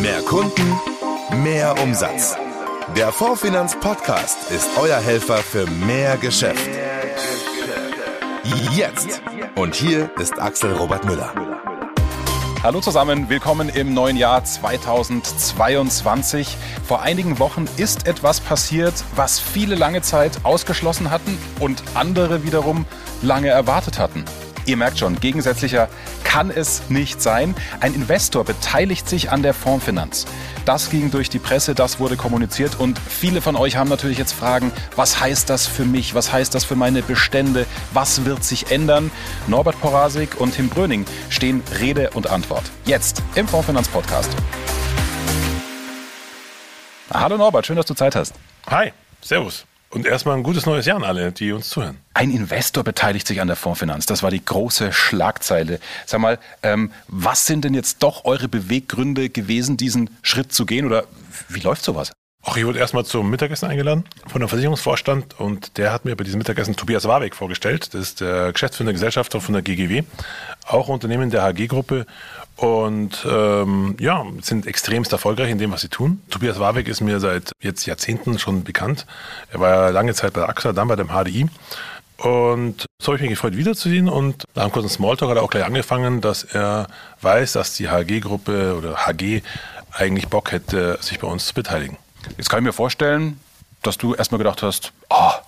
Mehr Kunden, mehr Umsatz. Der Fondsfinanz Podcast ist euer Helfer für mehr Geschäft. Jetzt. Und hier ist Axel Robert Müller. Hallo zusammen, willkommen im neuen Jahr 2022. Vor einigen Wochen ist etwas passiert, was viele lange Zeit ausgeschlossen hatten und andere wiederum lange erwartet hatten. Ihr merkt schon, gegensätzlicher kann es nicht sein. Ein Investor beteiligt sich an der Fondsfinanz. Das ging durch die Presse, das wurde kommuniziert und viele von euch haben natürlich jetzt Fragen, was heißt das für mich, was heißt das für meine Bestände, was wird sich ändern? Norbert Porasik und Tim Bröning stehen Rede und Antwort. Jetzt im Fondsfinanz Podcast. Hallo Norbert, schön, dass du Zeit hast. Hi, Servus. Und erstmal ein gutes neues Jahr an alle, die uns zuhören. Ein Investor beteiligt sich an der Fondsfinanz. Das war die große Schlagzeile. Sag mal, ähm, was sind denn jetzt doch eure Beweggründe gewesen, diesen Schritt zu gehen? Oder wie läuft sowas? Ach, ich wurde erstmal zum Mittagessen eingeladen von dem Versicherungsvorstand und der hat mir bei diesem Mittagessen Tobias Warwick vorgestellt. Das ist der Geschäftsführende Gesellschafter von der GGW, auch Unternehmen der HG-Gruppe und ähm, ja, sind extremst erfolgreich in dem, was sie tun. Tobias Warwick ist mir seit jetzt Jahrzehnten schon bekannt. Er war ja lange Zeit bei der AXA, dann bei dem HDI. Und so habe ich mich gefreut, wiederzusehen. Und nach einem kurzen Smalltalk hat er auch gleich angefangen, dass er weiß, dass die HG-Gruppe oder HG eigentlich Bock hätte, sich bei uns zu beteiligen. Jetzt kann ich mir vorstellen, dass du erstmal gedacht hast, ah, oh,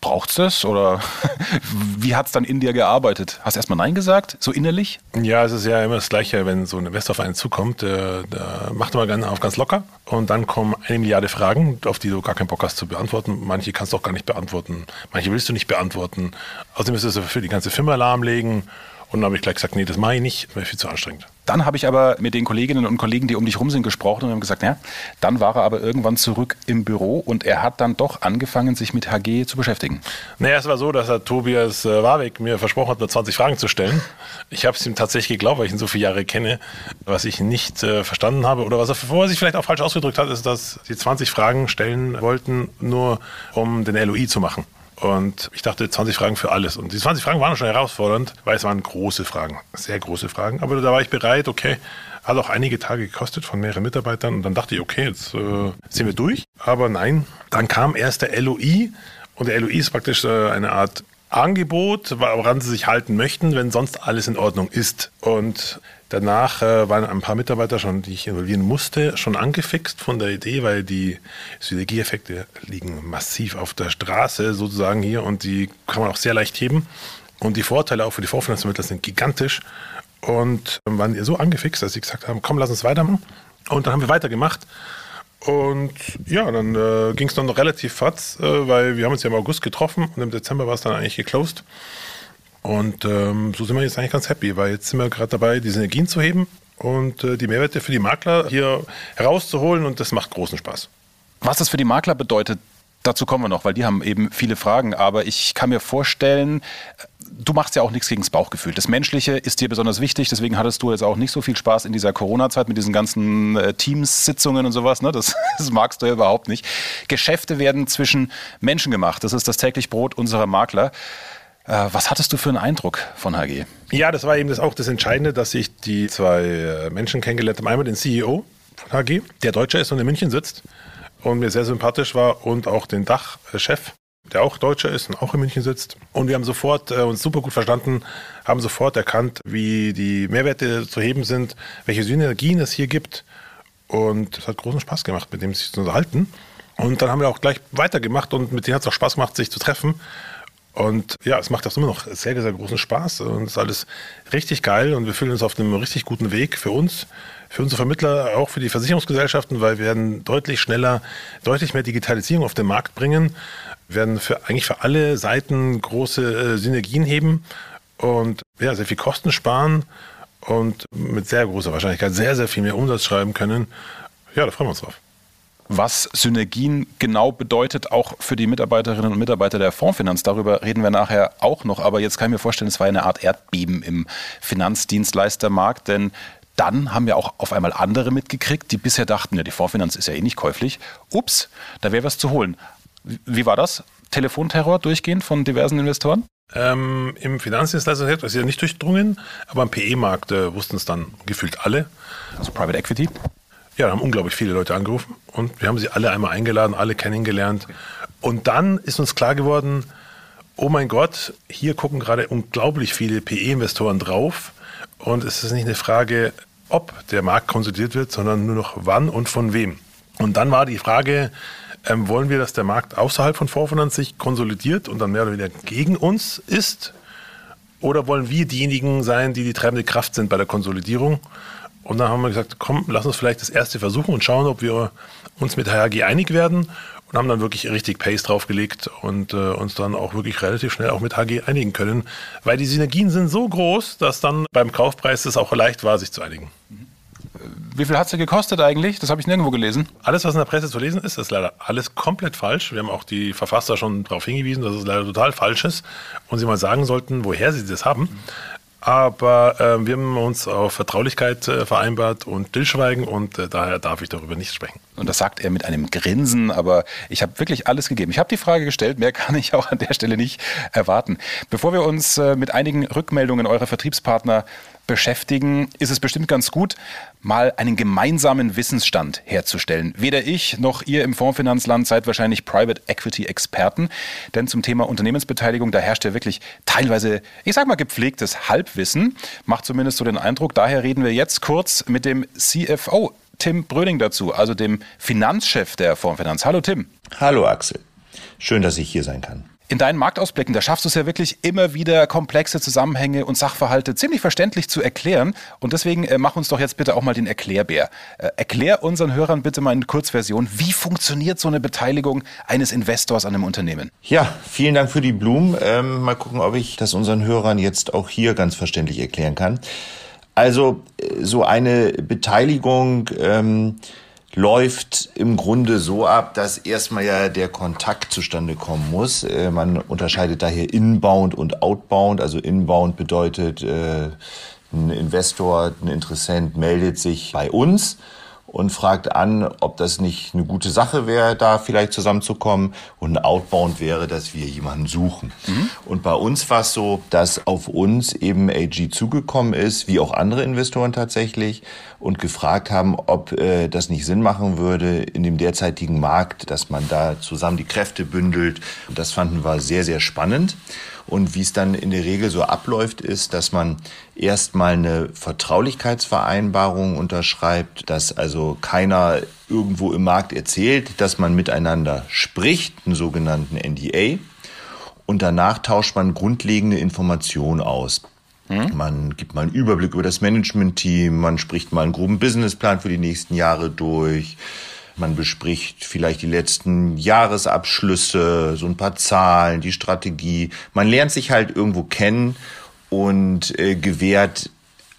braucht's das? Oder wie hat es dann in dir gearbeitet? Hast du erstmal Nein gesagt, so innerlich? Ja, es ist ja immer das Gleiche, wenn so ein Investor auf einen zukommt. Der, der macht immer gerne auf ganz locker und dann kommen eine Milliarde Fragen, auf die du gar keinen Bock hast zu beantworten. Manche kannst du auch gar nicht beantworten, manche willst du nicht beantworten. Außerdem ist es für die ganze Firma lahmlegen und dann habe ich gleich gesagt, nee, das mache ich nicht, wäre viel zu anstrengend. Dann habe ich aber mit den Kolleginnen und Kollegen, die um dich rum sind, gesprochen und haben gesagt, ja, dann war er aber irgendwann zurück im Büro und er hat dann doch angefangen, sich mit HG zu beschäftigen. Naja, es war so, dass er Tobias äh, Warwick mir versprochen hat, nur 20 Fragen zu stellen. Ich habe es ihm tatsächlich geglaubt, weil ich ihn so viele Jahre kenne. Was ich nicht äh, verstanden habe oder was er vorher sich vielleicht auch falsch ausgedrückt hat, ist, dass sie 20 Fragen stellen wollten, nur um den LOI zu machen. Und ich dachte, 20 Fragen für alles. Und die 20 Fragen waren schon herausfordernd, weil es waren große Fragen, sehr große Fragen. Aber da war ich bereit, okay, hat auch einige Tage gekostet von mehreren Mitarbeitern. Und dann dachte ich, okay, jetzt äh, sind wir durch. Aber nein, dann kam erst der LOI. Und der LOI ist praktisch äh, eine Art Angebot, woran sie sich halten möchten, wenn sonst alles in Ordnung ist. Und Danach äh, waren ein paar Mitarbeiter schon, die ich involvieren musste, schon angefixt von der Idee, weil die Synergieeffekte liegen massiv auf der Straße sozusagen hier und die kann man auch sehr leicht heben. Und die Vorteile auch für die Vorfinanzvermittler sind gigantisch und waren so angefixt, dass sie gesagt haben, komm, lass uns weitermachen. Und dann haben wir weitergemacht. Und ja, dann äh, ging es dann noch relativ fatz, äh, weil wir haben uns ja im August getroffen und im Dezember war es dann eigentlich geclosed. Und ähm, so sind wir jetzt eigentlich ganz happy, weil jetzt sind wir gerade dabei, die Synergien zu heben und äh, die Mehrwerte für die Makler hier herauszuholen und das macht großen Spaß. Was das für die Makler bedeutet, dazu kommen wir noch, weil die haben eben viele Fragen. Aber ich kann mir vorstellen, du machst ja auch nichts gegen das Bauchgefühl. Das Menschliche ist dir besonders wichtig, deswegen hattest du jetzt auch nicht so viel Spaß in dieser Corona-Zeit mit diesen ganzen äh, Teams-Sitzungen und sowas. Ne? Das, das magst du ja überhaupt nicht. Geschäfte werden zwischen Menschen gemacht. Das ist das täglich Brot unserer Makler. Äh, was hattest du für einen Eindruck von HG? Ja, das war eben das auch das Entscheidende, dass ich die zwei äh, Menschen kennengelernt habe. Einmal den CEO von HG, der Deutscher ist und in München sitzt und mir sehr sympathisch war und auch den Dachchef, der auch Deutscher ist und auch in München sitzt. Und wir haben sofort äh, uns super gut verstanden, haben sofort erkannt, wie die Mehrwerte zu heben sind, welche Synergien es hier gibt. Und es hat großen Spaß gemacht, mit dem sich zu unterhalten. Und dann haben wir auch gleich weitergemacht und mit denen hat es auch Spaß gemacht, sich zu treffen. Und ja, es macht auch immer noch sehr, sehr großen Spaß und ist alles richtig geil und wir fühlen uns auf einem richtig guten Weg für uns, für unsere Vermittler, auch für die Versicherungsgesellschaften, weil wir werden deutlich schneller, deutlich mehr Digitalisierung auf den Markt bringen, werden für, eigentlich für alle Seiten große äh, Synergien heben und ja, sehr viel Kosten sparen und mit sehr großer Wahrscheinlichkeit sehr, sehr viel mehr Umsatz schreiben können. Ja, da freuen wir uns drauf was Synergien genau bedeutet, auch für die Mitarbeiterinnen und Mitarbeiter der Fondsfinanz. Darüber reden wir nachher auch noch. Aber jetzt kann ich mir vorstellen, es war eine Art Erdbeben im Finanzdienstleistermarkt, denn dann haben wir auch auf einmal andere mitgekriegt, die bisher dachten, ja, die Fondsfinanz ist ja eh nicht käuflich. Ups, da wäre was zu holen. Wie war das? Telefonterror durchgehend von diversen Investoren? Ähm, Im Finanzdienstleistersektor ist ja nicht durchdrungen, aber am PE-Markt äh, wussten es dann gefühlt alle. Also Private Equity? Ja, da haben unglaublich viele Leute angerufen und wir haben sie alle einmal eingeladen, alle kennengelernt. Und dann ist uns klar geworden, oh mein Gott, hier gucken gerade unglaublich viele PE-Investoren drauf. Und es ist nicht eine Frage, ob der Markt konsolidiert wird, sondern nur noch wann und von wem. Und dann war die Frage, ähm, wollen wir, dass der Markt außerhalb von Vorfinanz sich konsolidiert und dann mehr oder weniger gegen uns ist? Oder wollen wir diejenigen sein, die die treibende Kraft sind bei der Konsolidierung? Und dann haben wir gesagt, komm, lass uns vielleicht das erste versuchen und schauen, ob wir uns mit HRG einig werden. Und haben dann wirklich richtig Pace draufgelegt und äh, uns dann auch wirklich relativ schnell auch mit HG einigen können. Weil die Synergien sind so groß, dass dann beim Kaufpreis es auch leicht war, sich zu einigen. Wie viel hat es gekostet eigentlich? Das habe ich nirgendwo gelesen. Alles, was in der Presse zu lesen ist, ist leider alles komplett falsch. Wir haben auch die Verfasser schon darauf hingewiesen, dass es leider total falsch ist und sie mal sagen sollten, woher sie das haben. Aber äh, wir haben uns auf Vertraulichkeit äh, vereinbart und Stillschweigen und äh, daher darf ich darüber nicht sprechen. Und das sagt er mit einem Grinsen, aber ich habe wirklich alles gegeben. Ich habe die Frage gestellt, mehr kann ich auch an der Stelle nicht erwarten. Bevor wir uns äh, mit einigen Rückmeldungen eurer Vertriebspartner beschäftigen, ist es bestimmt ganz gut, mal einen gemeinsamen Wissensstand herzustellen. Weder ich noch ihr im Fondsfinanzland seid wahrscheinlich Private Equity Experten, denn zum Thema Unternehmensbeteiligung, da herrscht ja wirklich teilweise, ich sag mal, gepflegtes Halbwissen. Macht zumindest so den Eindruck. Daher reden wir jetzt kurz mit dem CFO Tim Bröning dazu, also dem Finanzchef der Fondsfinanz. Hallo Tim. Hallo Axel. Schön, dass ich hier sein kann. In deinen Marktausblicken, da schaffst du es ja wirklich immer wieder komplexe Zusammenhänge und Sachverhalte ziemlich verständlich zu erklären. Und deswegen äh, mach uns doch jetzt bitte auch mal den Erklärbär. Äh, erklär unseren Hörern bitte mal in Kurzversion, wie funktioniert so eine Beteiligung eines Investors an einem Unternehmen? Ja, vielen Dank für die Blumen. Ähm, mal gucken, ob ich das unseren Hörern jetzt auch hier ganz verständlich erklären kann. Also äh, so eine Beteiligung. Ähm, läuft im Grunde so ab, dass erstmal ja der Kontakt zustande kommen muss. Äh, man unterscheidet daher inbound und outbound. Also inbound bedeutet, äh, ein Investor, ein Interessent meldet sich bei uns und fragt an, ob das nicht eine gute Sache wäre, da vielleicht zusammenzukommen. Und ein Outbound wäre, dass wir jemanden suchen. Mhm. Und bei uns war es so, dass auf uns eben AG zugekommen ist, wie auch andere Investoren tatsächlich, und gefragt haben, ob äh, das nicht Sinn machen würde in dem derzeitigen Markt, dass man da zusammen die Kräfte bündelt. Das fanden wir sehr, sehr spannend. Und wie es dann in der Regel so abläuft, ist, dass man erstmal eine Vertraulichkeitsvereinbarung unterschreibt, dass also keiner irgendwo im Markt erzählt, dass man miteinander spricht, einen sogenannten NDA. Und danach tauscht man grundlegende Informationen aus. Hm? Man gibt mal einen Überblick über das Management-Team, man spricht mal einen groben Businessplan für die nächsten Jahre durch. Man bespricht vielleicht die letzten Jahresabschlüsse, so ein paar Zahlen, die Strategie. Man lernt sich halt irgendwo kennen und äh, gewährt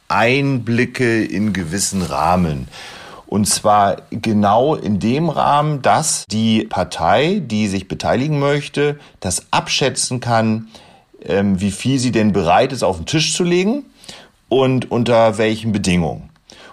Einblicke in gewissen Rahmen. Und zwar genau in dem Rahmen, dass die Partei, die sich beteiligen möchte, das abschätzen kann, ähm, wie viel sie denn bereit ist, auf den Tisch zu legen und unter welchen Bedingungen.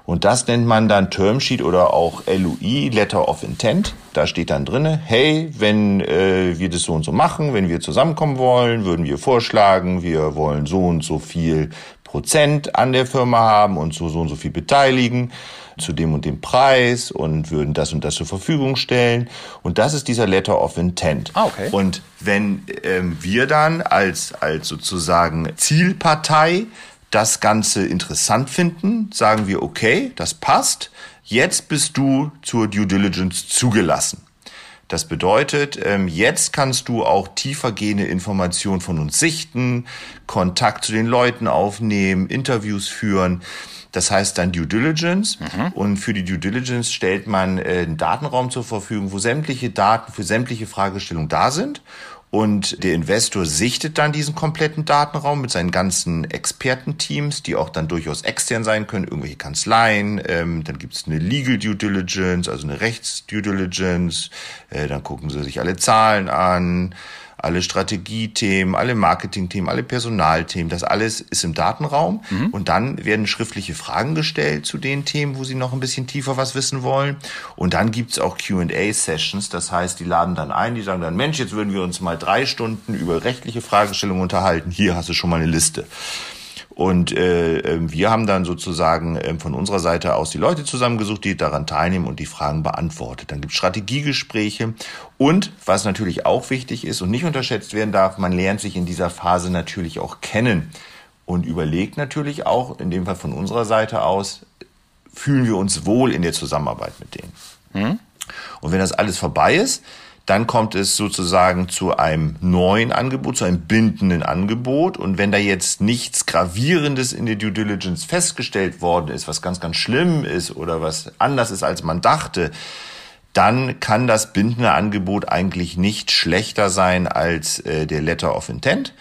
Und das nennt man dann Termsheet oder auch LOI, Letter of Intent. Da steht dann drinne, hey, wenn äh, wir das so und so machen, wenn wir zusammenkommen wollen, würden wir vorschlagen, wir wollen so und so viel Prozent an der Firma haben und so, so und so viel beteiligen zu dem und dem Preis und würden das und das zur Verfügung stellen. Und das ist dieser Letter of Intent. Ah, okay. Und wenn ähm, wir dann als, als sozusagen Zielpartei das Ganze interessant finden, sagen wir, okay, das passt, jetzt bist du zur Due Diligence zugelassen. Das bedeutet, ähm, jetzt kannst du auch tiefergehende Informationen von uns sichten, Kontakt zu den Leuten aufnehmen, Interviews führen. Das heißt dann Due Diligence. Mhm. Und für die Due Diligence stellt man äh, einen Datenraum zur Verfügung, wo sämtliche Daten für sämtliche Fragestellungen da sind. Und der Investor sichtet dann diesen kompletten Datenraum mit seinen ganzen Expertenteams, die auch dann durchaus extern sein können, irgendwelche Kanzleien. Ähm, dann gibt es eine Legal Due Diligence, also eine Rechts-Due Diligence. Äh, dann gucken sie sich alle Zahlen an alle Strategiethemen, alle Marketingthemen, alle Personalthemen, das alles ist im Datenraum. Mhm. Und dann werden schriftliche Fragen gestellt zu den Themen, wo Sie noch ein bisschen tiefer was wissen wollen. Und dann gibt's auch QA-Sessions, das heißt, die laden dann ein, die sagen dann, Mensch, jetzt würden wir uns mal drei Stunden über rechtliche Fragestellungen unterhalten. Hier hast du schon mal eine Liste. Und äh, ähm, wir haben dann sozusagen äh, von unserer Seite aus die Leute zusammengesucht, die daran teilnehmen und die Fragen beantwortet. Dann gibt es Strategiegespräche und was natürlich auch wichtig ist und nicht unterschätzt werden darf, man lernt sich in dieser Phase natürlich auch kennen und überlegt natürlich auch, in dem Fall von unserer Seite aus, fühlen wir uns wohl in der Zusammenarbeit mit denen. Hm? Und wenn das alles vorbei ist, dann kommt es sozusagen zu einem neuen Angebot, zu einem bindenden Angebot. Und wenn da jetzt nichts Gravierendes in der Due Diligence festgestellt worden ist, was ganz, ganz schlimm ist oder was anders ist, als man dachte, dann kann das bindende Angebot eigentlich nicht schlechter sein als äh, der Letter of Intent.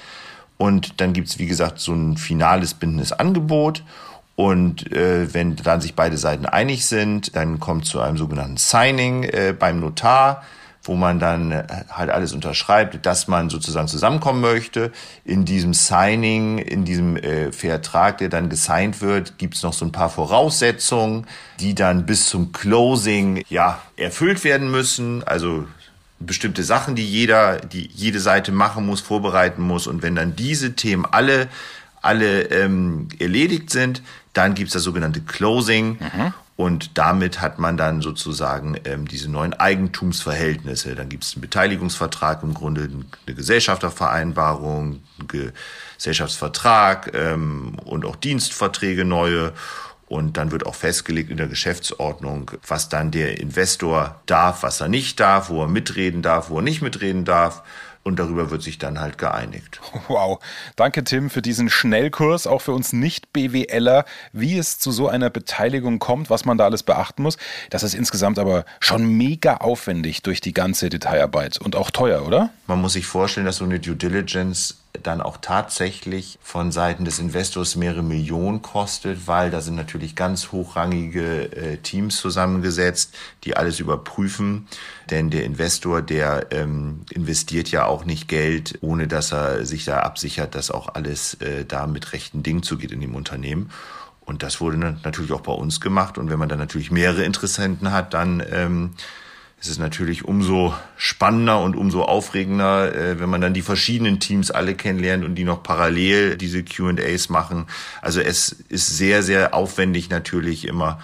Und dann gibt's wie gesagt, so ein finales bindendes Angebot. Und äh, wenn dann sich beide Seiten einig sind, dann kommt zu einem sogenannten Signing äh, beim Notar wo man dann äh, halt alles unterschreibt, dass man sozusagen zusammenkommen möchte. In diesem Signing, in diesem äh, Vertrag, der dann gesigned wird, gibt es noch so ein paar Voraussetzungen, die dann bis zum Closing ja erfüllt werden müssen. Also bestimmte Sachen, die jeder, die jede Seite machen muss, vorbereiten muss. Und wenn dann diese Themen alle alle ähm, erledigt sind, dann gibt's das sogenannte Closing. Mhm. Und damit hat man dann sozusagen ähm, diese neuen Eigentumsverhältnisse. Dann gibt es einen Beteiligungsvertrag, im Grunde eine Gesellschaftervereinbarung, einen Gesellschaftsvertrag ähm, und auch Dienstverträge neue. Und dann wird auch festgelegt in der Geschäftsordnung, was dann der Investor darf, was er nicht darf, wo er mitreden darf, wo er nicht mitreden darf. Und darüber wird sich dann halt geeinigt. Wow. Danke, Tim, für diesen Schnellkurs, auch für uns Nicht-BWLer, wie es zu so einer Beteiligung kommt, was man da alles beachten muss. Das ist insgesamt aber schon mega aufwendig durch die ganze Detailarbeit und auch teuer, oder? Man muss sich vorstellen, dass so eine Due Diligence dann auch tatsächlich von Seiten des Investors mehrere Millionen kostet, weil da sind natürlich ganz hochrangige äh, Teams zusammengesetzt, die alles überprüfen. Denn der Investor, der ähm, investiert ja auch nicht Geld, ohne dass er sich da absichert, dass auch alles äh, da mit rechten Dingen zugeht in dem Unternehmen. Und das wurde natürlich auch bei uns gemacht. Und wenn man dann natürlich mehrere Interessenten hat, dann ähm, es ist natürlich umso spannender und umso aufregender, äh, wenn man dann die verschiedenen Teams alle kennenlernt und die noch parallel diese Q&As machen. Also es ist sehr, sehr aufwendig natürlich immer.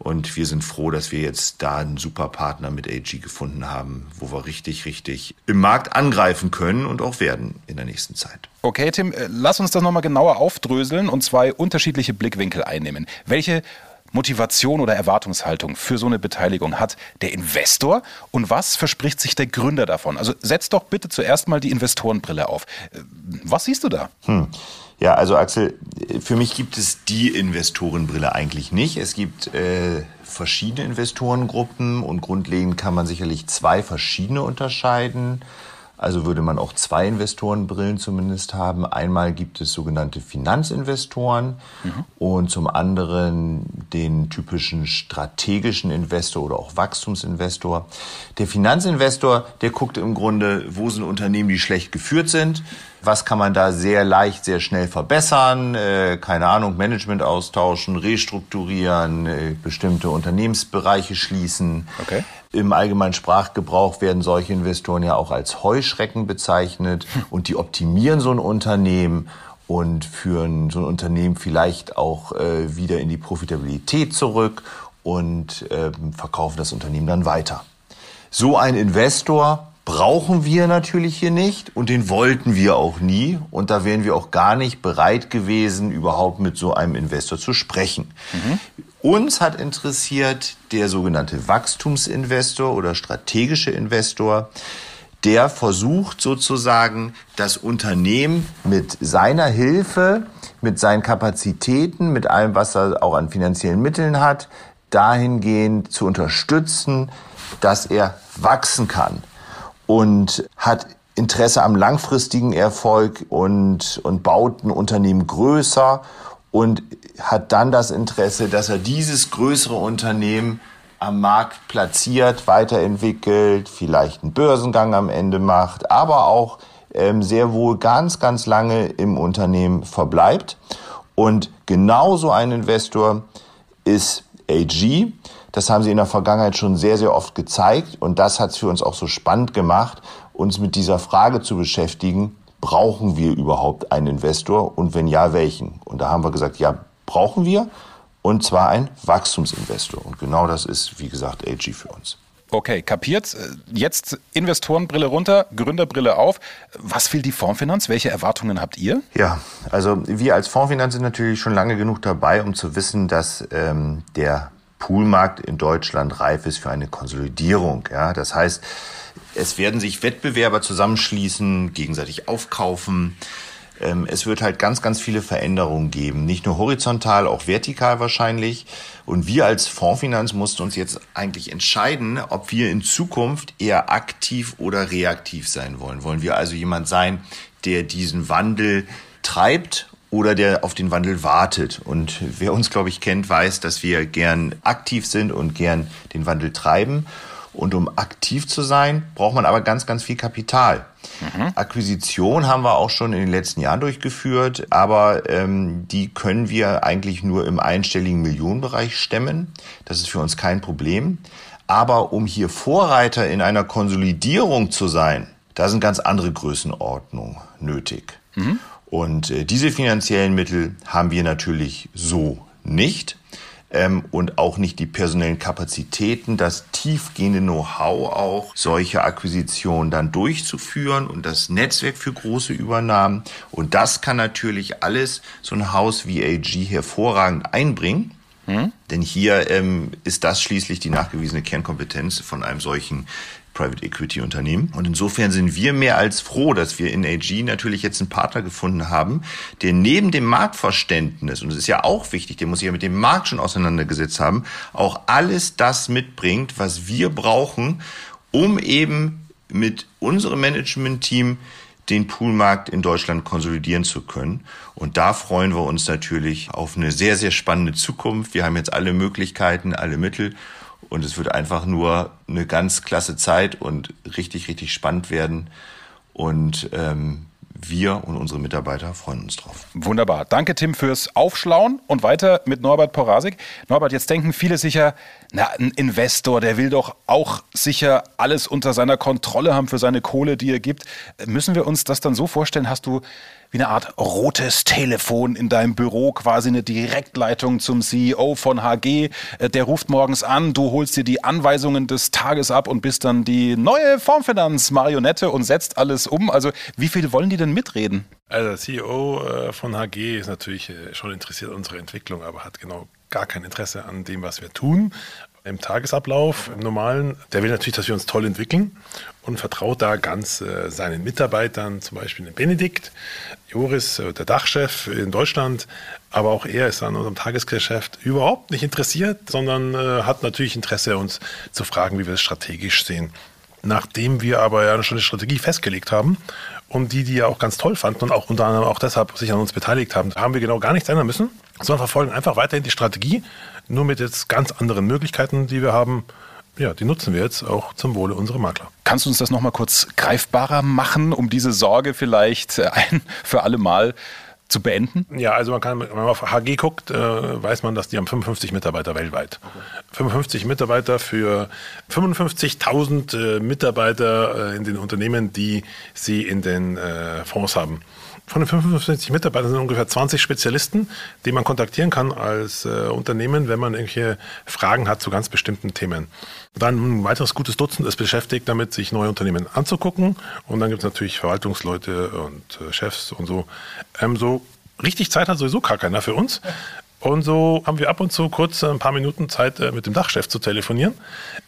Und wir sind froh, dass wir jetzt da einen super Partner mit AG gefunden haben, wo wir richtig, richtig im Markt angreifen können und auch werden in der nächsten Zeit. Okay, Tim, äh, lass uns das nochmal genauer aufdröseln und zwei unterschiedliche Blickwinkel einnehmen. Welche Motivation oder Erwartungshaltung für so eine Beteiligung hat der Investor und was verspricht sich der Gründer davon? Also setz doch bitte zuerst mal die Investorenbrille auf. Was siehst du da? Hm. Ja, also Axel, für mich gibt es die Investorenbrille eigentlich nicht. Es gibt äh, verschiedene Investorengruppen und grundlegend kann man sicherlich zwei verschiedene unterscheiden. Also würde man auch zwei Investorenbrillen zumindest haben. Einmal gibt es sogenannte Finanzinvestoren mhm. und zum anderen den typischen strategischen Investor oder auch Wachstumsinvestor. Der Finanzinvestor, der guckt im Grunde, wo sind Unternehmen, die schlecht geführt sind was kann man da sehr leicht, sehr schnell verbessern? Äh, keine Ahnung, Management austauschen, restrukturieren, äh, bestimmte Unternehmensbereiche schließen. Okay. Im allgemeinen Sprachgebrauch werden solche Investoren ja auch als Heuschrecken bezeichnet hm. und die optimieren so ein Unternehmen und führen so ein Unternehmen vielleicht auch äh, wieder in die Profitabilität zurück und äh, verkaufen das Unternehmen dann weiter. So ein Investor brauchen wir natürlich hier nicht und den wollten wir auch nie und da wären wir auch gar nicht bereit gewesen, überhaupt mit so einem Investor zu sprechen. Mhm. Uns hat interessiert der sogenannte Wachstumsinvestor oder strategische Investor, der versucht sozusagen das Unternehmen mit seiner Hilfe, mit seinen Kapazitäten, mit allem, was er auch an finanziellen Mitteln hat, dahingehend zu unterstützen, dass er wachsen kann und hat Interesse am langfristigen Erfolg und, und baut ein Unternehmen größer und hat dann das Interesse, dass er dieses größere Unternehmen am Markt platziert, weiterentwickelt, vielleicht einen Börsengang am Ende macht, aber auch ähm, sehr wohl ganz, ganz lange im Unternehmen verbleibt. Und genauso ein Investor ist AG. Das haben sie in der Vergangenheit schon sehr, sehr oft gezeigt und das hat es für uns auch so spannend gemacht, uns mit dieser Frage zu beschäftigen, brauchen wir überhaupt einen Investor und wenn ja, welchen? Und da haben wir gesagt, ja, brauchen wir und zwar ein Wachstumsinvestor. Und genau das ist, wie gesagt, AG für uns. Okay, kapiert. Jetzt Investorenbrille runter, Gründerbrille auf. Was will die Fondsfinanz? Welche Erwartungen habt ihr? Ja, also wir als Fondsfinanz sind natürlich schon lange genug dabei, um zu wissen, dass ähm, der Poolmarkt in Deutschland reif ist für eine Konsolidierung. Ja, das heißt, es werden sich Wettbewerber zusammenschließen, gegenseitig aufkaufen. Ähm, es wird halt ganz, ganz viele Veränderungen geben. Nicht nur horizontal, auch vertikal wahrscheinlich. Und wir als Fondsfinanz mussten uns jetzt eigentlich entscheiden, ob wir in Zukunft eher aktiv oder reaktiv sein wollen. Wollen wir also jemand sein, der diesen Wandel treibt oder der auf den Wandel wartet. Und wer uns, glaube ich, kennt, weiß, dass wir gern aktiv sind und gern den Wandel treiben. Und um aktiv zu sein, braucht man aber ganz, ganz viel Kapital. Mhm. Akquisition haben wir auch schon in den letzten Jahren durchgeführt, aber ähm, die können wir eigentlich nur im einstelligen Millionenbereich stemmen. Das ist für uns kein Problem. Aber um hier Vorreiter in einer Konsolidierung zu sein, da sind ganz andere Größenordnungen nötig. Mhm. Und äh, diese finanziellen Mittel haben wir natürlich so nicht ähm, und auch nicht die personellen Kapazitäten, das tiefgehende Know-how auch, solche Akquisitionen dann durchzuführen und das Netzwerk für große Übernahmen. Und das kann natürlich alles so ein Haus wie AG hervorragend einbringen. Hm? Denn hier ähm, ist das schließlich die nachgewiesene Kernkompetenz von einem solchen Private Equity Unternehmen. Und insofern sind wir mehr als froh, dass wir in AG natürlich jetzt einen Partner gefunden haben, der neben dem Marktverständnis, und das ist ja auch wichtig, der muss sich ja mit dem Markt schon auseinandergesetzt haben, auch alles das mitbringt, was wir brauchen, um eben mit unserem Management-Team den Poolmarkt in Deutschland konsolidieren zu können. Und da freuen wir uns natürlich auf eine sehr, sehr spannende Zukunft. Wir haben jetzt alle Möglichkeiten, alle Mittel und es wird einfach nur eine ganz klasse Zeit und richtig, richtig spannend werden. Und ähm, wir und unsere Mitarbeiter freuen uns drauf. Wunderbar. Danke, Tim, fürs Aufschlauen und weiter mit Norbert Porasik. Norbert, jetzt denken viele sicher, na, ein Investor, der will doch auch sicher alles unter seiner Kontrolle haben für seine Kohle, die er gibt. Müssen wir uns das dann so vorstellen? Hast du wie eine Art rotes Telefon in deinem Büro, quasi eine Direktleitung zum CEO von HG. Äh, der ruft morgens an, du holst dir die Anweisungen des Tages ab und bist dann die neue Formfinanz-Marionette und setzt alles um. Also wie viele wollen die denn mitreden? Also der CEO äh, von HG ist natürlich äh, schon interessiert an unserer Entwicklung, aber hat genau gar kein Interesse an dem, was wir tun im Tagesablauf, im normalen, der will natürlich, dass wir uns toll entwickeln und vertraut da ganz äh, seinen Mitarbeitern, zum Beispiel den Benedikt, Joris, äh, der Dachchef in Deutschland, aber auch er ist an unserem Tagesgeschäft überhaupt nicht interessiert, sondern äh, hat natürlich Interesse, uns zu fragen, wie wir es strategisch sehen. Nachdem wir aber ja schon eine Strategie festgelegt haben und die, die ja auch ganz toll fanden und auch unter anderem auch deshalb sich an uns beteiligt haben, haben wir genau gar nichts ändern müssen, sondern verfolgen einfach weiterhin die Strategie, nur mit jetzt ganz anderen Möglichkeiten, die wir haben. Ja, die nutzen wir jetzt auch zum Wohle unserer Makler. Kannst du uns das nochmal kurz greifbarer machen, um diese Sorge vielleicht ein für alle Mal zu beenden? Ja, also man kann, wenn man auf HG guckt, äh, weiß man, dass die haben 55 Mitarbeiter weltweit. Okay. 55 Mitarbeiter für 55.000 äh, Mitarbeiter äh, in den Unternehmen, die sie in den äh, Fonds haben. Von den 55 Mitarbeitern sind ungefähr 20 Spezialisten, die man kontaktieren kann als äh, Unternehmen, wenn man irgendwelche Fragen hat zu ganz bestimmten Themen. Dann ein weiteres gutes Dutzend ist beschäftigt damit, sich neue Unternehmen anzugucken. Und dann gibt es natürlich Verwaltungsleute und äh, Chefs und so. Ähm, so richtig Zeit hat sowieso gar keiner für uns. Und so haben wir ab und zu kurz ein paar Minuten Zeit, äh, mit dem Dachchef zu telefonieren.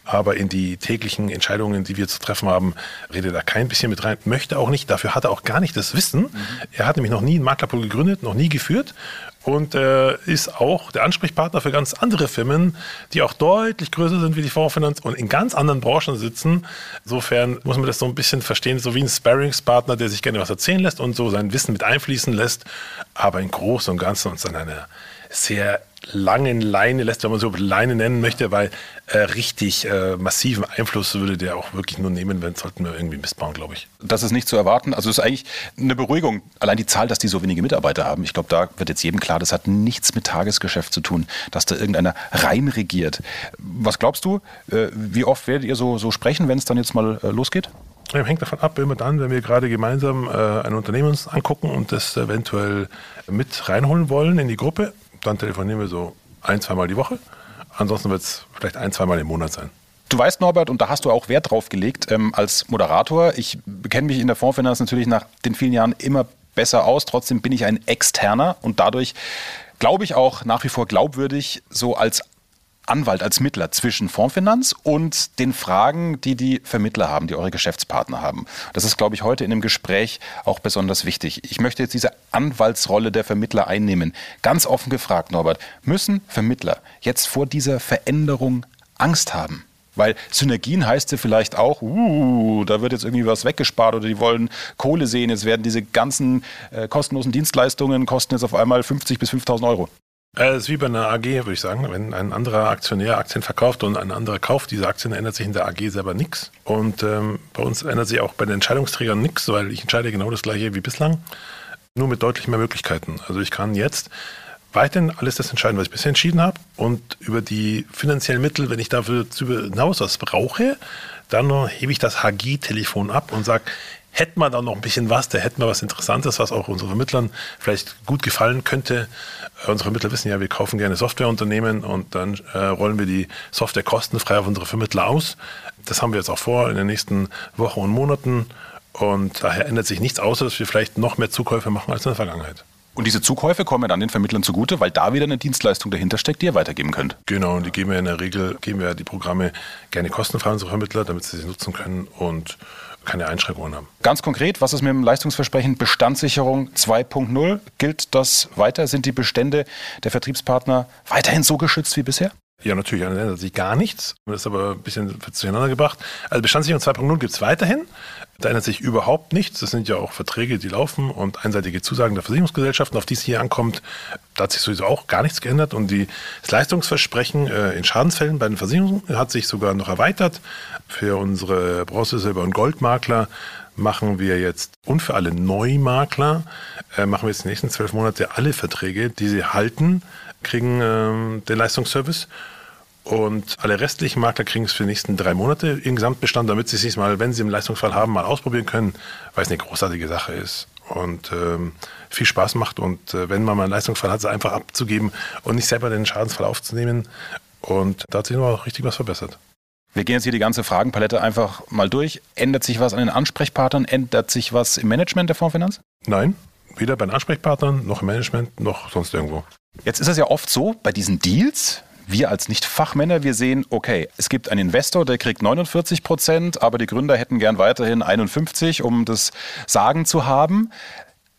Aber in die täglichen Entscheidungen, die wir zu treffen haben, redet er kein bisschen mit rein. Möchte auch nicht. Dafür hat er auch gar nicht das Wissen. Mhm. Er hat nämlich noch nie einen Maklerpool gegründet, noch nie geführt. Und äh, ist auch der Ansprechpartner für ganz andere Firmen, die auch deutlich größer sind wie die Fondsfinanz und in ganz anderen Branchen sitzen. Insofern muss man das so ein bisschen verstehen, so wie ein Sparringspartner, der sich gerne was erzählen lässt und so sein Wissen mit einfließen lässt, aber in Großen und Ganzen uns an einer sehr langen Leine lässt, wenn man so Leine nennen möchte, weil äh, richtig äh, massiven Einfluss würde der auch wirklich nur nehmen, wenn sollten wir irgendwie missbauen, glaube ich. Das ist nicht zu erwarten. Also es ist eigentlich eine Beruhigung. Allein die Zahl, dass die so wenige Mitarbeiter haben. Ich glaube, da wird jetzt jedem klar, das hat nichts mit Tagesgeschäft zu tun, dass da irgendeiner reinregiert. Was glaubst du? Äh, wie oft werdet ihr so, so sprechen, wenn es dann jetzt mal äh, losgeht? Hängt davon ab, immer dann, wenn wir gerade gemeinsam äh, ein Unternehmen uns angucken und das eventuell mit reinholen wollen in die Gruppe, dann telefonieren wir so ein, zweimal die Woche. Ansonsten wird es vielleicht ein, zweimal im Monat sein. Du weißt, Norbert, und da hast du auch Wert drauf gelegt, ähm, als Moderator. Ich kenne mich in der Fondsfinanz natürlich nach den vielen Jahren immer besser aus. Trotzdem bin ich ein Externer und dadurch glaube ich auch nach wie vor glaubwürdig, so als Anwalt, als Mittler zwischen Fondsfinanz und den Fragen, die die Vermittler haben, die eure Geschäftspartner haben. Das ist, glaube ich, heute in dem Gespräch auch besonders wichtig. Ich möchte jetzt diese Anwaltsrolle der Vermittler einnehmen. Ganz offen gefragt, Norbert, müssen Vermittler jetzt vor dieser Veränderung Angst haben? Weil Synergien heißt ja vielleicht auch, uh, da wird jetzt irgendwie was weggespart oder die wollen Kohle sehen. Jetzt werden diese ganzen äh, kostenlosen Dienstleistungen kosten jetzt auf einmal 50 bis 5000 Euro. Es ist wie bei einer AG, würde ich sagen. Wenn ein anderer Aktionär Aktien verkauft und ein anderer kauft diese Aktien, ändert sich in der AG selber nichts. Und ähm, bei uns ändert sich auch bei den Entscheidungsträgern nichts, weil ich entscheide genau das gleiche wie bislang, nur mit deutlich mehr Möglichkeiten. Also ich kann jetzt weiterhin alles das entscheiden, was ich bisher entschieden habe. Und über die finanziellen Mittel, wenn ich dafür hinaus was brauche, dann hebe ich das HG-Telefon ab und sage, hätten wir da noch ein bisschen was, da hätten wir was Interessantes, was auch unseren Vermittlern vielleicht gut gefallen könnte. Äh, unsere Vermittler wissen ja, wir kaufen gerne Softwareunternehmen und dann äh, rollen wir die Software kostenfrei auf unsere Vermittler aus. Das haben wir jetzt auch vor in den nächsten Wochen und Monaten. Und daher ändert sich nichts, außer dass wir vielleicht noch mehr Zukäufe machen als in der Vergangenheit. Und diese Zukäufe kommen dann den Vermittlern zugute, weil da wieder eine Dienstleistung dahinter steckt, die ihr weitergeben könnt. Genau, und die geben wir in der Regel, geben wir die Programme gerne kostenfrei an unsere Vermittler, damit sie sie nutzen können und keine Einschränkungen haben. Ganz konkret, was ist mit dem Leistungsversprechen Bestandssicherung 2.0? Gilt das weiter? Sind die Bestände der Vertriebspartner weiterhin so geschützt wie bisher? Ja, natürlich ändert sich gar nichts. Das ist aber ein bisschen durcheinander gebracht. Also Bestandssicherung 2.0 gibt es weiterhin. Da ändert sich überhaupt nichts. Das sind ja auch Verträge, die laufen und einseitige Zusagen der Versicherungsgesellschaften, auf die es hier ankommt. Da hat sich sowieso auch gar nichts geändert. Und die, das Leistungsversprechen äh, in Schadensfällen bei den Versicherungen hat sich sogar noch erweitert. Für unsere Bronze-, Silber- und Goldmakler machen wir jetzt und für alle Neumakler äh, machen wir jetzt die nächsten zwölf Monate alle Verträge, die sie halten, kriegen äh, den Leistungsservice und alle restlichen Makler kriegen es für die nächsten drei Monate im Gesamtbestand, damit sie sich mal, wenn sie einen Leistungsfall haben, mal ausprobieren können, weil es eine großartige Sache ist und ähm, viel Spaß macht. Und äh, wenn man mal einen Leistungsfall hat, es einfach abzugeben und nicht selber den Schadensfall aufzunehmen. Und da hat sich noch richtig was verbessert. Wir gehen jetzt hier die ganze Fragenpalette einfach mal durch. Ändert sich was an den Ansprechpartnern? Ändert sich was im Management der Fondsfinanz? Nein, weder bei den Ansprechpartnern, noch im Management, noch sonst irgendwo. Jetzt ist es ja oft so, bei diesen Deals, wir als Nicht-Fachmänner, wir sehen, okay, es gibt einen Investor, der kriegt 49 Prozent, aber die Gründer hätten gern weiterhin 51, um das Sagen zu haben.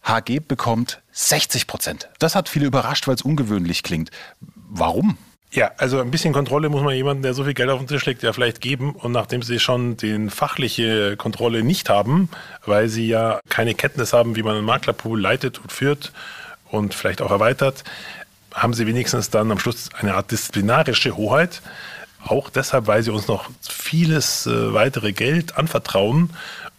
HG bekommt 60 Prozent. Das hat viele überrascht, weil es ungewöhnlich klingt. Warum? Ja, also ein bisschen Kontrolle muss man jemanden, der so viel Geld auf den Tisch legt, ja vielleicht geben. Und nachdem sie schon die fachliche Kontrolle nicht haben, weil sie ja keine Kenntnis haben, wie man einen Maklerpool leitet und führt und vielleicht auch erweitert, haben sie wenigstens dann am Schluss eine Art disziplinarische Hoheit. Auch deshalb, weil sie uns noch vieles äh, weitere Geld anvertrauen.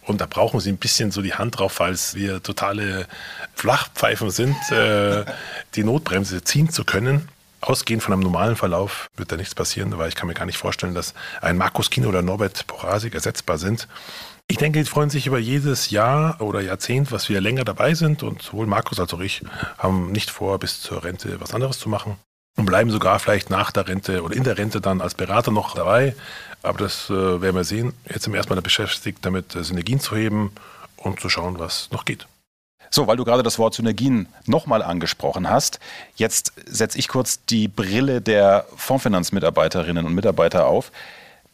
Und da brauchen sie ein bisschen so die Hand drauf, falls wir totale Flachpfeifen sind, äh, die Notbremse ziehen zu können. Ausgehend von einem normalen Verlauf wird da nichts passieren, weil ich kann mir gar nicht vorstellen, dass ein Markus Kino oder Norbert Porasik ersetzbar sind. Ich denke, die freuen sich über jedes Jahr oder Jahrzehnt, was wir länger dabei sind. Und sowohl Markus als auch ich haben nicht vor, bis zur Rente was anderes zu machen. Und bleiben sogar vielleicht nach der Rente oder in der Rente dann als Berater noch dabei. Aber das äh, werden wir sehen. Jetzt sind wir erstmal beschäftigt, damit äh, Synergien zu heben und zu schauen, was noch geht. So, weil du gerade das Wort Synergien nochmal angesprochen hast, jetzt setze ich kurz die Brille der Fondsfinanzmitarbeiterinnen und Mitarbeiter auf.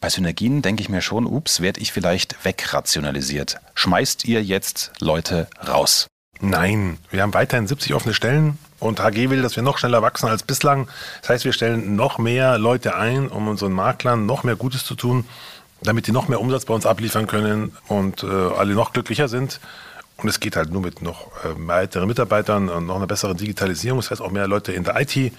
Bei Synergien denke ich mir schon, ups, werde ich vielleicht wegrationalisiert. Schmeißt ihr jetzt Leute raus? Nein, wir haben weiterhin 70 offene Stellen und HG will, dass wir noch schneller wachsen als bislang. Das heißt, wir stellen noch mehr Leute ein, um unseren Maklern noch mehr Gutes zu tun, damit die noch mehr Umsatz bei uns abliefern können und äh, alle noch glücklicher sind. Und es geht halt nur mit noch äh, weiteren Mitarbeitern und noch einer besseren Digitalisierung. Das heißt auch mehr Leute in der IT.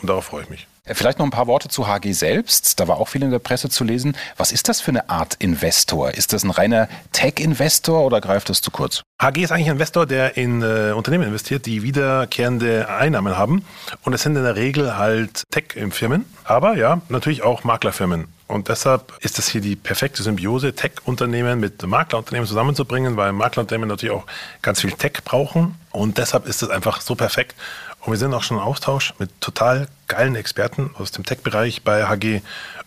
Und darauf freue ich mich. Vielleicht noch ein paar Worte zu HG selbst. Da war auch viel in der Presse zu lesen. Was ist das für eine Art Investor? Ist das ein reiner Tech-Investor oder greift das zu kurz? HG ist eigentlich ein Investor, der in äh, Unternehmen investiert, die wiederkehrende Einnahmen haben. Und es sind in der Regel halt Tech-Firmen, aber ja, natürlich auch Maklerfirmen. Und deshalb ist es hier die perfekte Symbiose, Tech-Unternehmen mit Maklerunternehmen zusammenzubringen, weil Maklerunternehmen natürlich auch ganz viel Tech brauchen. Und deshalb ist es einfach so perfekt. Und wir sind auch schon im Austausch mit total geilen Experten aus dem Tech-Bereich bei HG.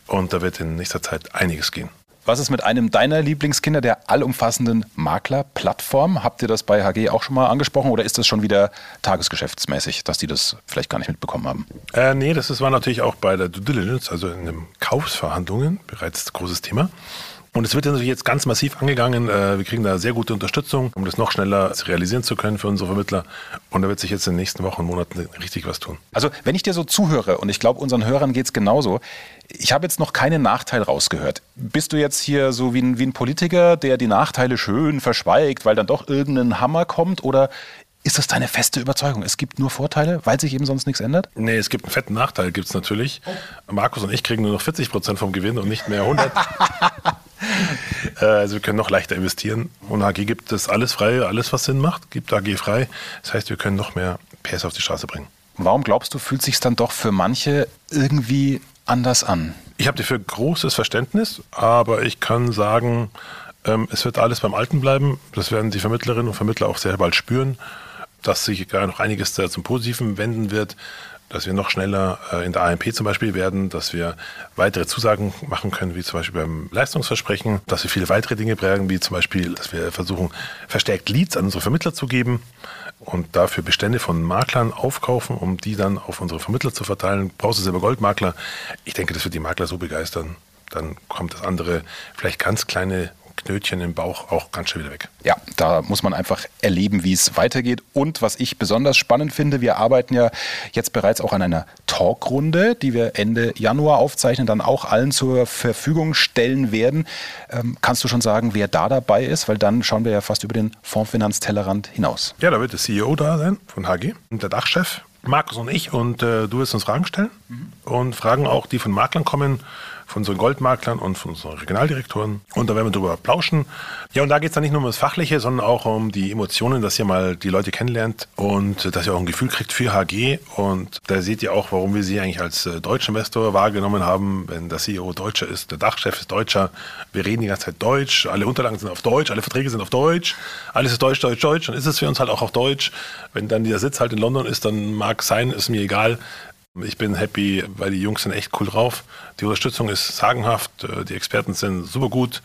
Und da wird in nächster Zeit einiges gehen. Was ist mit einem deiner Lieblingskinder, der allumfassenden Maklerplattform? Habt ihr das bei HG auch schon mal angesprochen oder ist das schon wieder tagesgeschäftsmäßig, dass die das vielleicht gar nicht mitbekommen haben? Äh, nee, das ist, war natürlich auch bei der Due Diligence, also in den Kaufsverhandlungen, bereits großes Thema. Und es wird natürlich jetzt ganz massiv angegangen. Äh, wir kriegen da sehr gute Unterstützung, um das noch schneller realisieren zu können für unsere Vermittler. Und da wird sich jetzt in den nächsten Wochen und Monaten richtig was tun. Also wenn ich dir so zuhöre, und ich glaube, unseren Hörern geht es genauso, ich habe jetzt noch keinen Nachteil rausgehört. Bist du jetzt hier so wie ein, wie ein Politiker, der die Nachteile schön verschweigt, weil dann doch irgendein Hammer kommt? Oder ist das deine feste Überzeugung? Es gibt nur Vorteile, weil sich eben sonst nichts ändert? Nee, es gibt einen fetten Nachteil, gibt es natürlich. Markus und ich kriegen nur noch 40 Prozent vom Gewinn und nicht mehr 100. Äh, also wir können noch leichter investieren. Und AG gibt es alles frei, alles was Sinn macht, gibt AG frei. Das heißt, wir können noch mehr PS auf die Straße bringen. Warum glaubst du, fühlt sich dann doch für manche irgendwie anders an? Ich habe dafür großes Verständnis, aber ich kann sagen, ähm, es wird alles beim Alten bleiben. Das werden die Vermittlerinnen und Vermittler auch sehr bald spüren, dass sich gar noch einiges zum Positiven wenden wird dass wir noch schneller äh, in der AMP zum Beispiel werden, dass wir weitere Zusagen machen können, wie zum Beispiel beim Leistungsversprechen, dass wir viele weitere Dinge prägen, wie zum Beispiel, dass wir versuchen, verstärkt Leads an unsere Vermittler zu geben und dafür Bestände von Maklern aufkaufen, um die dann auf unsere Vermittler zu verteilen. Brauchst du selber Goldmakler? Ich denke, das wird die Makler so begeistern. Dann kommt das andere, vielleicht ganz kleine Knötchen im Bauch auch ganz schnell wieder weg. Ja, da muss man einfach erleben, wie es weitergeht. Und was ich besonders spannend finde, wir arbeiten ja jetzt bereits auch an einer Talkrunde, die wir Ende Januar aufzeichnen, dann auch allen zur Verfügung stellen werden. Ähm, kannst du schon sagen, wer da dabei ist? Weil dann schauen wir ja fast über den Fondsfinanztellerrand hinaus. Ja, da wird der CEO da sein von HG und der Dachchef. Markus und ich und äh, du wirst uns Fragen stellen mhm. und Fragen auch, die von Maklern kommen von unseren Goldmaklern und von unseren Regionaldirektoren. Und da werden wir drüber plauschen. Ja, und da geht es dann nicht nur um das Fachliche, sondern auch um die Emotionen, dass ihr mal die Leute kennenlernt und dass ihr auch ein Gefühl kriegt für HG. Und da seht ihr auch, warum wir sie eigentlich als äh, deutschen Investor wahrgenommen haben, wenn der CEO Deutscher ist, der Dachchef ist Deutscher. Wir reden die ganze Zeit Deutsch, alle Unterlagen sind auf Deutsch, alle Verträge sind auf Deutsch, alles ist Deutsch, Deutsch, Deutsch. Dann ist es für uns halt auch auf Deutsch. Wenn dann dieser Sitz halt in London ist, dann mag sein, ist mir egal. Ich bin happy, weil die Jungs sind echt cool drauf. Die Unterstützung ist sagenhaft, äh, die Experten sind super gut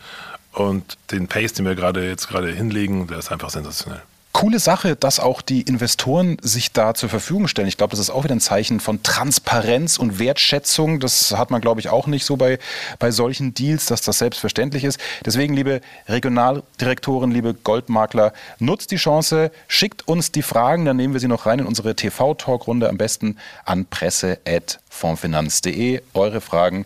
und den Pace, den wir gerade jetzt gerade hinlegen, der ist einfach sensationell coole Sache, dass auch die Investoren sich da zur Verfügung stellen. Ich glaube, das ist auch wieder ein Zeichen von Transparenz und Wertschätzung. Das hat man, glaube ich, auch nicht so bei, bei solchen Deals, dass das selbstverständlich ist. Deswegen, liebe Regionaldirektoren, liebe Goldmakler, nutzt die Chance, schickt uns die Fragen, dann nehmen wir sie noch rein in unsere TV-Talkrunde, am besten an presse.fondfinanz.de. Eure Fragen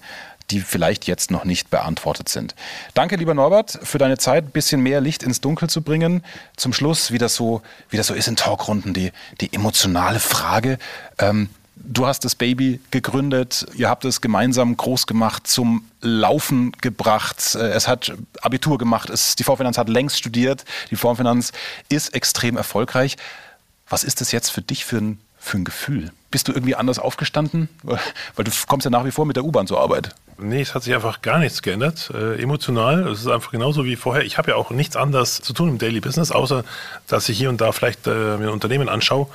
die vielleicht jetzt noch nicht beantwortet sind. Danke, lieber Norbert, für deine Zeit, ein bisschen mehr Licht ins Dunkel zu bringen. Zum Schluss, wie das so, wie das so ist in Talkrunden, die, die emotionale Frage. Ähm, du hast das Baby gegründet, ihr habt es gemeinsam groß gemacht, zum Laufen gebracht. Äh, es hat Abitur gemacht, es, die Vorfinanz hat längst studiert, die Vorfinanz ist extrem erfolgreich. Was ist das jetzt für dich für ein, für ein Gefühl? Bist du irgendwie anders aufgestanden? Weil du kommst ja nach wie vor mit der U-Bahn zur Arbeit. Nee, es hat sich einfach gar nichts geändert. Äh, emotional, es ist einfach genauso wie vorher. Ich habe ja auch nichts anderes zu tun im Daily Business, außer dass ich hier und da vielleicht äh, mir ein Unternehmen anschaue,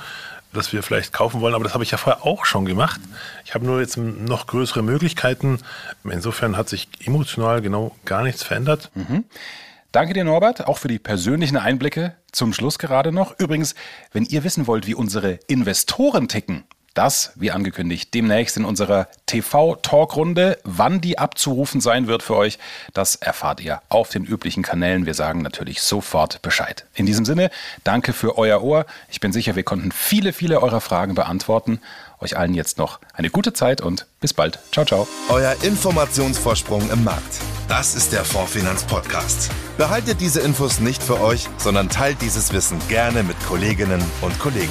das wir vielleicht kaufen wollen. Aber das habe ich ja vorher auch schon gemacht. Ich habe nur jetzt noch größere Möglichkeiten. Insofern hat sich emotional genau gar nichts verändert. Mhm. Danke dir, Norbert, auch für die persönlichen Einblicke zum Schluss gerade noch. Übrigens, wenn ihr wissen wollt, wie unsere Investoren ticken, das, wie angekündigt, demnächst in unserer TV-Talkrunde. Wann die abzurufen sein wird für euch, das erfahrt ihr auf den üblichen Kanälen. Wir sagen natürlich sofort Bescheid. In diesem Sinne, danke für euer Ohr. Ich bin sicher, wir konnten viele, viele eurer Fragen beantworten. Euch allen jetzt noch eine gute Zeit und bis bald. Ciao, ciao. Euer Informationsvorsprung im Markt. Das ist der Fondsfinanz Podcast. Behaltet diese Infos nicht für euch, sondern teilt dieses Wissen gerne mit Kolleginnen und Kollegen.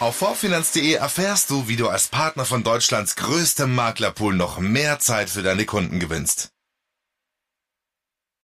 Auf vorfinanz.de erfährst du, wie du als Partner von Deutschlands größtem Maklerpool noch mehr Zeit für deine Kunden gewinnst.